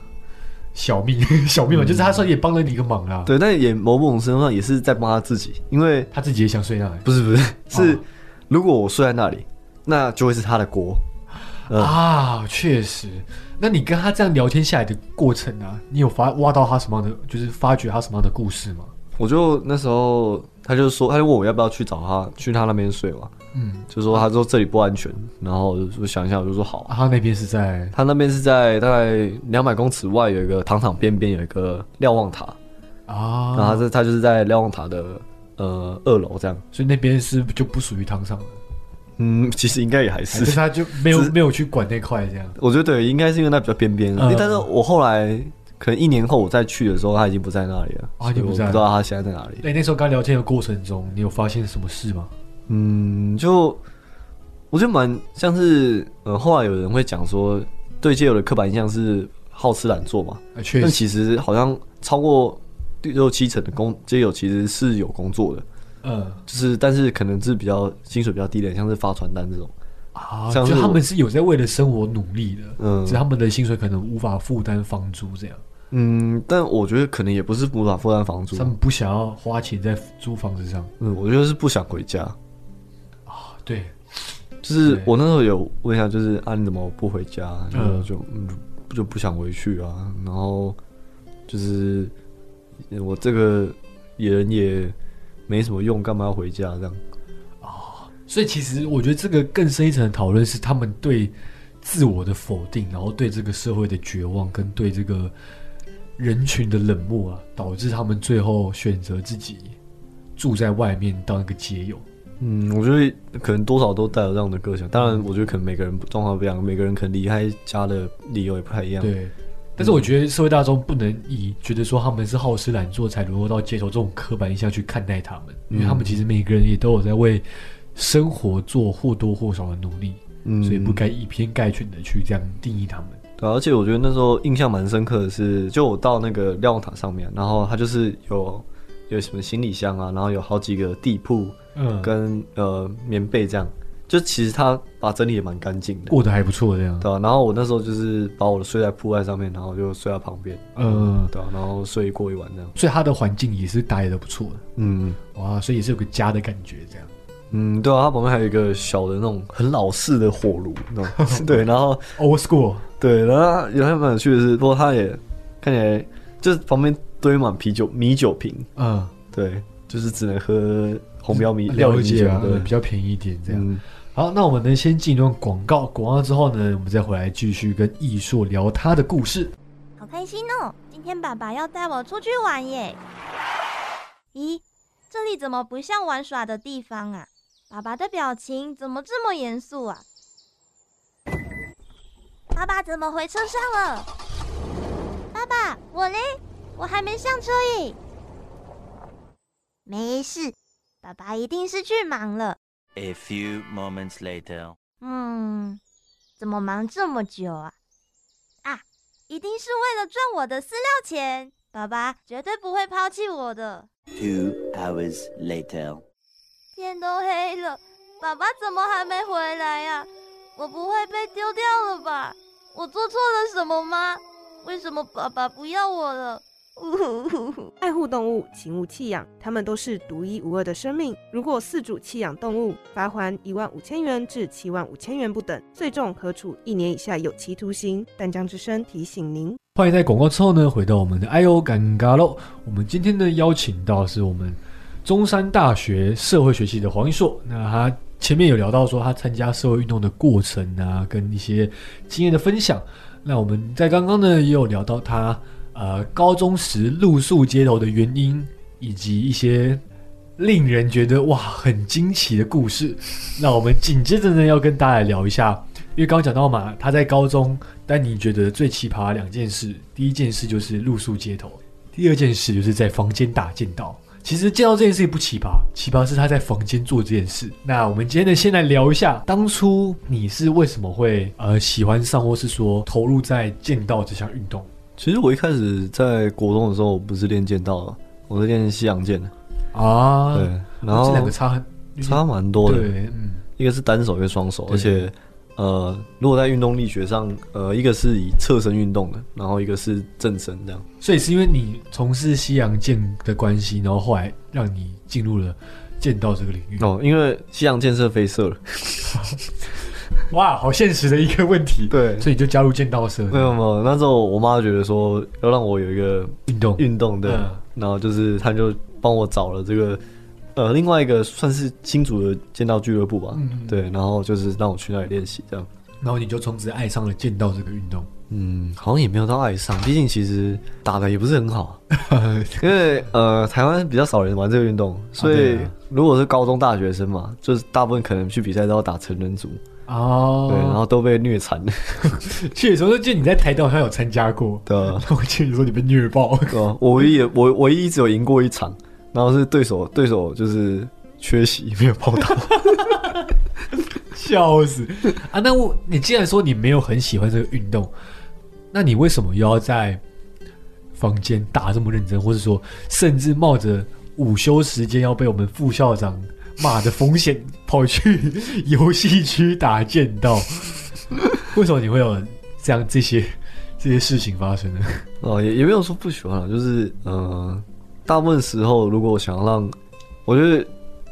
小命，<laughs> 小命嘛，就是他算也帮了你一个忙啦。，对，但也某种程度上也是在帮他自己，因为他自己也想睡那里。不是不是是哦如果我睡在那里，那就会是他的锅，嗯啊，确实。那你跟他这样聊天下来的过程啊，你有发挖到他什么样的，就是发掘他什么样的故事吗？我就那时候他就说，他就问我要不要去找他，去他那边睡嘛，嗯，就说他说这里不安全，然后我就想一下，我就说好。啊，。他那边是在？他那边是在大概两百公尺外有一个糖厂边边有一个瞭望塔，啊，然后他是他就是在瞭望塔的呃二楼这样。所以那边是就不属于糖厂的，嗯，其实应该也还还是是，他就没有没有去管那块这样。我觉得对，应该是因为那比较边边。嗯但是我后来可能一年后我再去的时候，他已经不在那里了，啊我不知道他现在在哪里。那你那时候刚聊天的过程中，你有发现什么事吗？嗯，就我觉得蛮像是呃，后来有人会讲说，对街友的刻板印象是好吃懒做嘛，但其实好像超过六七成的工街友其实是有工作的，嗯就是但是可能是比较薪水比较低的，像是发传单这种。啊，就他们是有在为了生活努力的，嗯只是他们的薪水可能无法负担房租这样，嗯，但我觉得可能也不是无法负担房租他，们不想要花钱在租房子上。嗯，我觉得是不想回家。啊，对，就是我那时候有问一下，就是啊你怎么不回家？就嗯就嗯就不想回去啊。然后就是我这个人也没什么用，干嘛要回家这样？所以其实我觉得这个更深一层的讨论是他们对自我的否定，然后对这个社会的绝望，跟对这个人群的冷漠啊，导致他们最后选择自己住在外面当一个街友。嗯，我觉得可能多少都带有这样的个性。当然，我觉得可能每个人状况不一样，每个人可能离开家的理由也不太一样。，对，但是我觉得社会大众不能以觉得说他们是好吃懒做才沦落到街头这种刻板印象去看待他们，因为他们其实每个人也都有在为生活做或多或少的努力，嗯。所以不该以偏概全的去这样定义他们。对啊，而且我觉得那时候印象蛮深刻的是，就我到那个瞭望塔上面，然后它就是有有什么行李箱啊，然后有好几个地铺嗯，跟呃棉被这样，就其实他把整理也蛮干净的，过得还不错这样。对啊，然后我那时候就是把我的睡袋铺在上面，然后就睡在旁边，嗯，对啊，然后睡过一晚这样。所以他的环境也是打理的不错的，嗯。哇，所以也是有个家的感觉这样。嗯，对啊，它旁边还有一个小的那种很老式的火炉，<laughs> 对，然后 Old school，对，然后有还蛮有趣的是，不过他也看起来就是旁边堆满啤酒米酒瓶，嗯，对，就是只能喝红标米料酒，对。比，较便宜一点这样。嗯，好，那我们呢先进一段广告，广告之后呢，我们再回来继续跟艺硕聊他的故事。好开心哦！今天爸爸要带我出去玩耶。咦，这里怎么不像玩耍的地方啊？爸爸的表情怎么这么严肃啊？爸爸怎么回车上了？爸爸，我嘞？我还没上车耶。没事，爸爸一定是去忙了。A few moments later. 嗯，怎么忙这么久啊？啊，一定是为了赚我的饲料钱。爸爸绝对不会抛弃我的。Two hours later. 天都黑了，爸爸怎么还没回来呀、我不会被丢掉了吧？我做错了什么吗？为什么爸爸不要我了？<laughs> 爱护动物，请勿弃养，它们都是独一无二的生命。如果饲主弃养动物，罚还一万五千元至七万五千元不等，最重可处一年以下有期徒刑。淡江之声提醒您。欢迎在广告之后呢，回到我们的哎呦尴尬喽。我们今天呢邀请到是我们中山大学社会学系的黄一硕。那他前面有聊到说他参加社会运动的过程啊，跟一些经验的分享。那我们在刚刚呢也有聊到他呃高中时露宿街头的原因，以及一些令人觉得哇很惊奇的故事。那我们紧接着呢要跟大家来聊一下，因为刚刚讲到嘛，他在高中，但你觉得最奇葩两件事，第一件事就是露宿街头，第二件事就是在房间打剑道。其实剑道这件事情不奇葩，奇葩是他在房间做这件事。那我们今天呢，先来聊一下，当初你是为什么会呃喜欢上，或是说投入在剑道这项运动？其实我一开始在国中的时候，我不是练剑道的，我是练西洋剑的，啊，对，然后这两个差很差蛮多的，对，嗯，一个是单手，一个双手，而且呃，如果在运动力学上，呃，一个是以侧身运动的，然后一个是正身这样。所以是因为你从事西洋剑的关系，然后后来让你进入了剑道这个领域。哦，因为西洋剑是飞射了，<laughs> <laughs> <laughs> <laughs> 哇，好现实的一个问题。对，所以你就加入剑道社，没有没有，那时候我妈觉得说要让我有一个运动。运动的，嗯。然后就是她就帮我找了这个。呃，另外一个算是新竹的剑道俱乐部吧，嗯对，然后就是让我去那里练习，这样，然后你就从此爱上了剑道这个运动。嗯，好像也没有到爱上，毕竟其实打的也不是很好，<laughs> 因为呃，台湾比较少人玩这个运动，所以如果是高中大学生嘛，就是大部分可能去比赛都要打成人组，哦，对，然后都被虐惨。了，<laughs> 确实，我记得你在台道好像有参加过，对啊。我记得你说你被虐爆，对啊我唯一也我唯一只有赢过一场，然后是对手对手就是缺席没有报道，<laughs> 笑死。啊！那我你既然说你没有很喜欢这个运动，那你为什么又要在房间打这么认真，或者说甚至冒着午休时间要被我们副校长骂的风险，跑去游戏区打剑道？<laughs> 为什么你会有这样这些这些事情发生呢？哦，也也没有说不喜欢啊，就是呃，大部分时候如果想要让，我觉得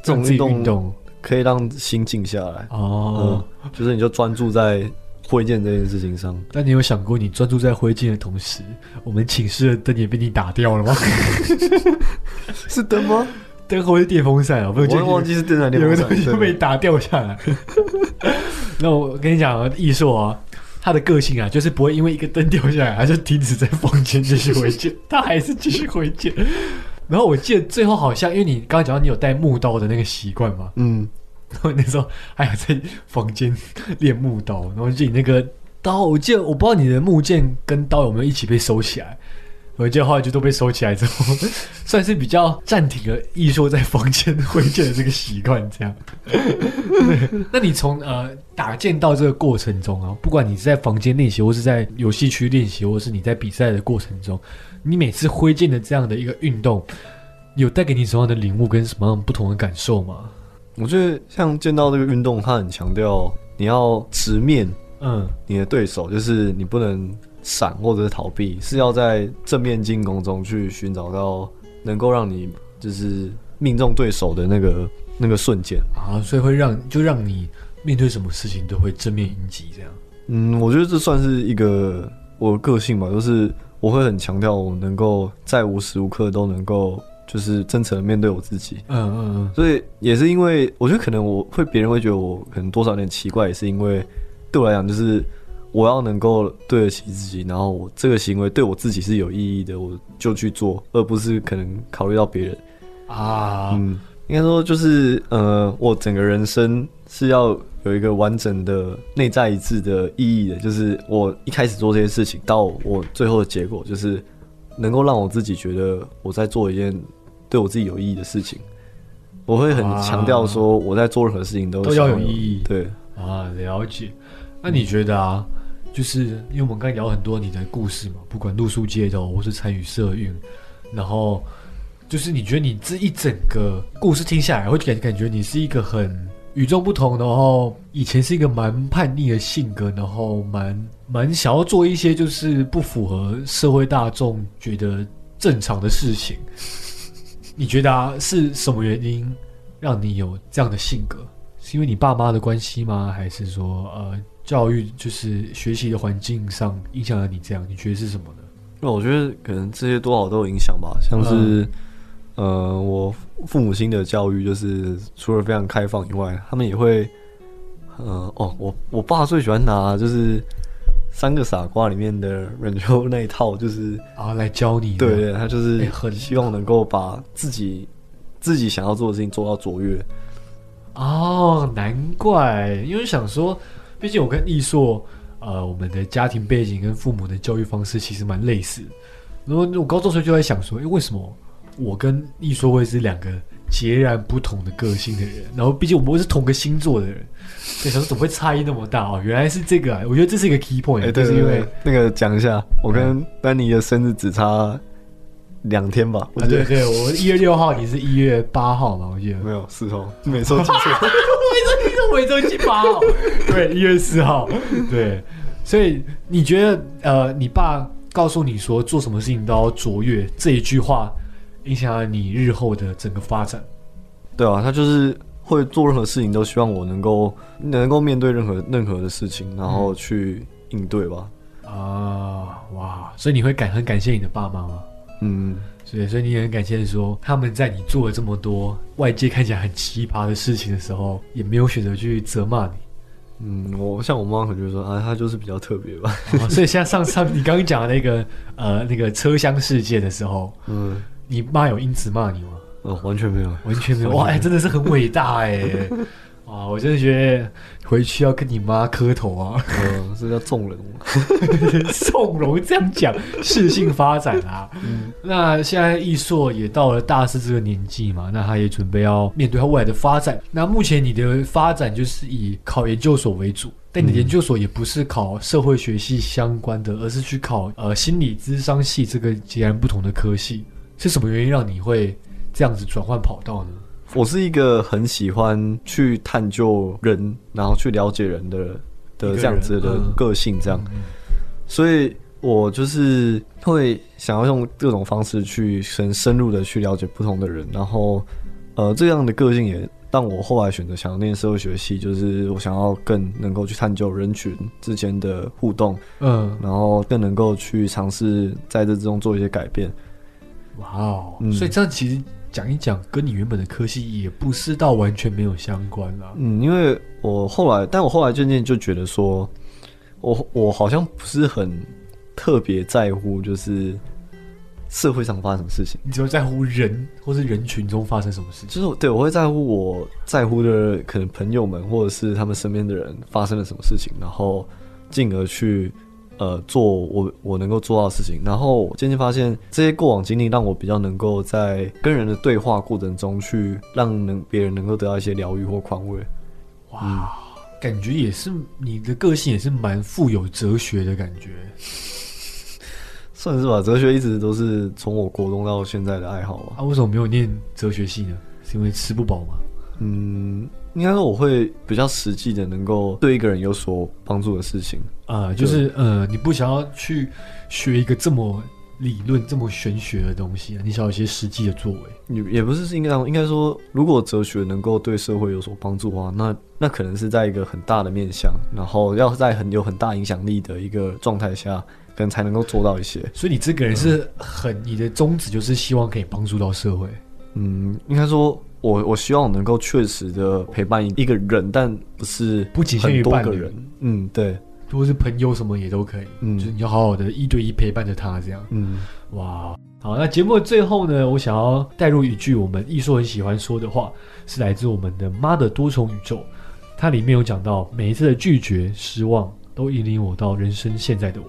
这种运动运动可以让心静下来，哦。嗯，就是你就专注在挥剑这件事情上。但你有想过，你专注在挥剑的同时，我们寝室的灯也被你打掉了吗？<laughs> <laughs> 是灯吗？灯或是电风扇啊？不是，我忘记是灯还是有个。东西被打掉下来。<laughs> 那我跟你讲啊，艺硕啊，他的个性啊，就是不会因为一个灯掉下来，他就停止在房间继续回剑，他还是继续回剑。<laughs> 然后我记得最后好像，因为你刚刚讲到你有带木刀的那个习惯嘛，嗯，然后那时候还有在房间练木刀，然后就你那个刀，我记得我不知道你的木剑跟刀有没有一起被收起来。我记得后来就都被收起来之后，<laughs> 算是比较暂停了艺术在房间挥剑的这个习惯，这样。对，那你从呃打剑到这个过程中啊，不管你是在房间练习，或是在游戏区练习，或是你在比赛的过程中，你每次挥剑的这样的一个运动，有带给你什么样的领悟跟什么样不同的感受吗？我觉得像剑道这个运动，它很强调你要直面嗯，你的对手，就是你不能闪或者是逃避，是要在正面进攻中去寻找到能够让你就是命中对手的那个那个瞬间。啊，所以会让就让你面对什么事情都会正面迎击，这样。嗯，我觉得这算是一个我的个性吧，就是我会很强调我能够在无时无刻都能够就是真诚的面对我自己。嗯嗯嗯，所以也是因为，我觉得可能我会别人会觉得我可能多少有点奇怪，也是因为对我来讲，就是我要能够对得起自己，然后我这个行为对我自己是有意义的，我就去做，而不是可能考虑到别人。啊，嗯，应该说就是呃，我整个人生是要有一个完整的内在一致的意义的，就是我一开始做这些事情，到我最后的结果，就是能够让我自己觉得我在做一件对我自己有意义的事情。我会很啊强调说，我在做任何事情都都要有意义对，啊，了解。那你觉得啊，就是因为我们刚才聊很多你的故事嘛，不管露宿街头或是参与社运，然后就是你觉得你这一整个故事听下来，会感感觉你是一个很与众不同，然后以前是一个蛮叛逆的性格，然后蛮蛮想要做一些就是不符合社会大众觉得正常的事情。你觉得啊，是什么原因让你有这样的性格？是因为你爸妈的关系吗？还是说呃教育就是学习的环境上影响了你这样？你觉得是什么呢？那我觉得可能这些多少都有影响吧，像是、嗯呃，我父母亲的教育就是除了非常开放以外，他们也会，呃，哦，我我爸最喜欢拿就是《三个傻瓜》里面的忍秋那一套，就是啊，来教你对对，他就是哎很希望能够把自己自己想要做的事情做到卓越。哦，难怪，因为想说，毕竟我跟易硕，呃，我们的家庭背景跟父母的教育方式其实蛮类似。然后我高中时候就在想说，诶，为什么我跟易硕会是两个截然不同的个性的人？然后毕竟我们会是同个星座的人，所以想说怎么会差异那么大哦？原来是这个、啊，我觉得这是一个 key point，、哎、对就是因为对对，那个讲一下，我跟丹尼的生日只差两天吧，对对，我一月六号，你是一月八号嘛？我记得。没有四号，每次都记错。<laughs> <laughs> 我每周记八号，<laughs> 对，一月四号，对，所以你觉得呃，你爸告诉你说做什么事情都要卓越这一句话，影响了你日后的整个发展对啊，他就是会做任何事情都希望我能够能够面对任何任何的事情，然后去应对吧。啊，哇，所以你会感很感谢你的爸妈吗？嗯，所以，所以你也很感谢说他们在你做了这么多外界看起来很奇葩的事情的时候，也没有选择去责骂你。嗯，我像我妈可能就说啊，她就是比较特别吧。哦所以像上上你刚刚讲的那个呃那个车厢事件的时候，嗯，你妈有因此骂你吗？哦，完全没有。完全没有哇！哎、真的是很伟大哎！哇，我真的觉得回去要跟你妈磕头啊！嗯，这叫纵容。<laughs> 纵容这样讲，<laughs> 适性发展啊。嗯那现在艺硕也到了大四这个年纪嘛，那他也准备要面对他未来的发展。那目前你的发展就是以考研究所为主，但你的嗯研究所也不是考社会学系相关的，而是去考呃心理咨商系这个截然不同的科系。是什么原因让你会这样子转换跑道呢？我是一个很喜欢去探究人，然后去了解人的的这样子的个性，这样。嗯所以我就是会想要用各种方式去深深入的去了解不同的人，然后呃这样的个性也让我后来选择想要念社会学系，就是我想要更能够去探究人群之间的互动，嗯，然后更能够去尝试在这之中做一些改变。哇哦，嗯所以这样其实讲一讲，跟你原本的科系也不是到完全没有相关啦。嗯，因为我后来，但我后来渐渐就觉得说，我我好像不是很特别在乎，就是社会上发生什么事情。你只会在乎人或是人群中发生什么事情。就是对我会在乎我在乎的可能朋友们或者是他们身边的人发生了什么事情，然后进而去呃做我我能够做到的事情。然后渐渐发现这些过往经历让我比较能够在跟人的对话过程中去让能别人能够得到一些疗愈或宽慰。哇，感觉也是你的个性也是蛮富有哲学的感觉。<laughs> 算是吧，哲学一直都是从我国中到现在的爱好吧。啊，为什么没有念哲学系呢？是因为吃不饱吗？嗯，应该说我会比较实际的，能够对一个人有所帮助的事情。啊、就是呃，你不想要去学一个这么理论、这么玄学的东西啊，你想要一些实际的作为。也也不是应该应该说，如果哲学能够对社会有所帮助的话，那那可能是在一个很大的面向，然后要在很有很大影响力的一个状态下，可能才能够做到一些。所以你这个人是很你的宗旨就是希望可以帮助到社会。嗯，应该说我我希望能够确实的陪伴一个人，但不是不仅限于伴侣很多个人。嗯，对，如果是朋友什么也都可以，嗯就是你要好好的一对一陪伴着他这样。嗯哇，好，那节目的最后呢，我想要带入一句我们艺术很喜欢说的话，是来自我们的《妈的多重宇宙》，它里面有讲到，每一次的拒绝、失望，都引领我到人生现在的我。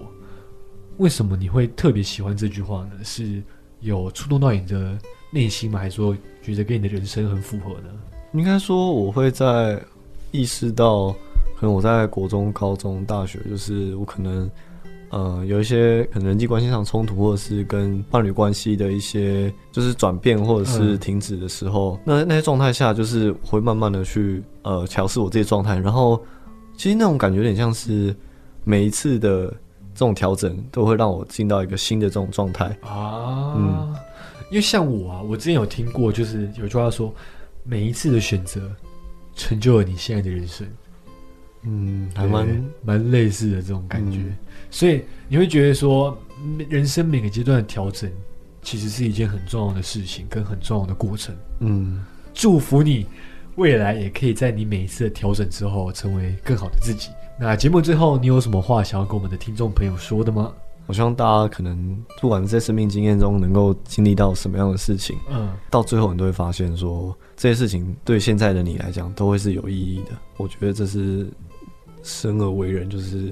为什么你会特别喜欢这句话呢？是有触动到你的内心吗？还是说觉得跟你的人生很符合呢？应该说我会在意识到，可能我在国中、高中、大学，就是我可能呃有一些可能人际关系上冲突，或者是跟伴侣关系的一些就是转变或者是嗯停止的时候，那那些状态下，就是会慢慢的去呃调试我这些状态，然后其实那种感觉有点像是每一次的这种调整，都会让我进到一个新的这种状态。啊，嗯因为像我啊，我之前有听过，就是有句话说，每一次的选择成就了你现在的人生。嗯，还蛮蛮类似的这种感觉，嗯所以你会觉得说，人生每个阶段的调整，其实是一件很重要的事情，跟很重要的过程。嗯。祝福你未来也可以在你每一次的调整之后，成为更好的自己。那节目最后，你有什么话想要跟我们的听众朋友说的吗？我希望大家可能不管在生命经验中能够经历到什么样的事情，嗯，到最后你都会发现说这些事情对现在的你来讲都会是有意义的。我觉得这是生而为人就是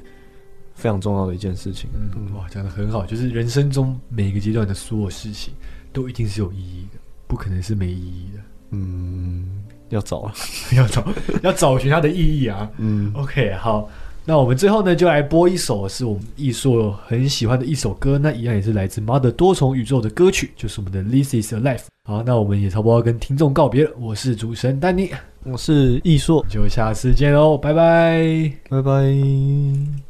非常重要的一件事情。嗯，哇，讲的很好，就是人生中每个阶段的所有事情，都一定是有意义的，不可能是没意义的。嗯，要找了。<laughs> 要找要找寻它的意义啊。嗯 OK，好，那我们最后呢，就来播一首是我们艺硕很喜欢的一首歌，那一样也是来自 Mother 多重宇宙的歌曲，就是我们的《This Is a Life》。好，那我们也差不多要跟听众告别了。我是主持人丹尼，我是易硕，就下次见喽，拜拜。拜拜。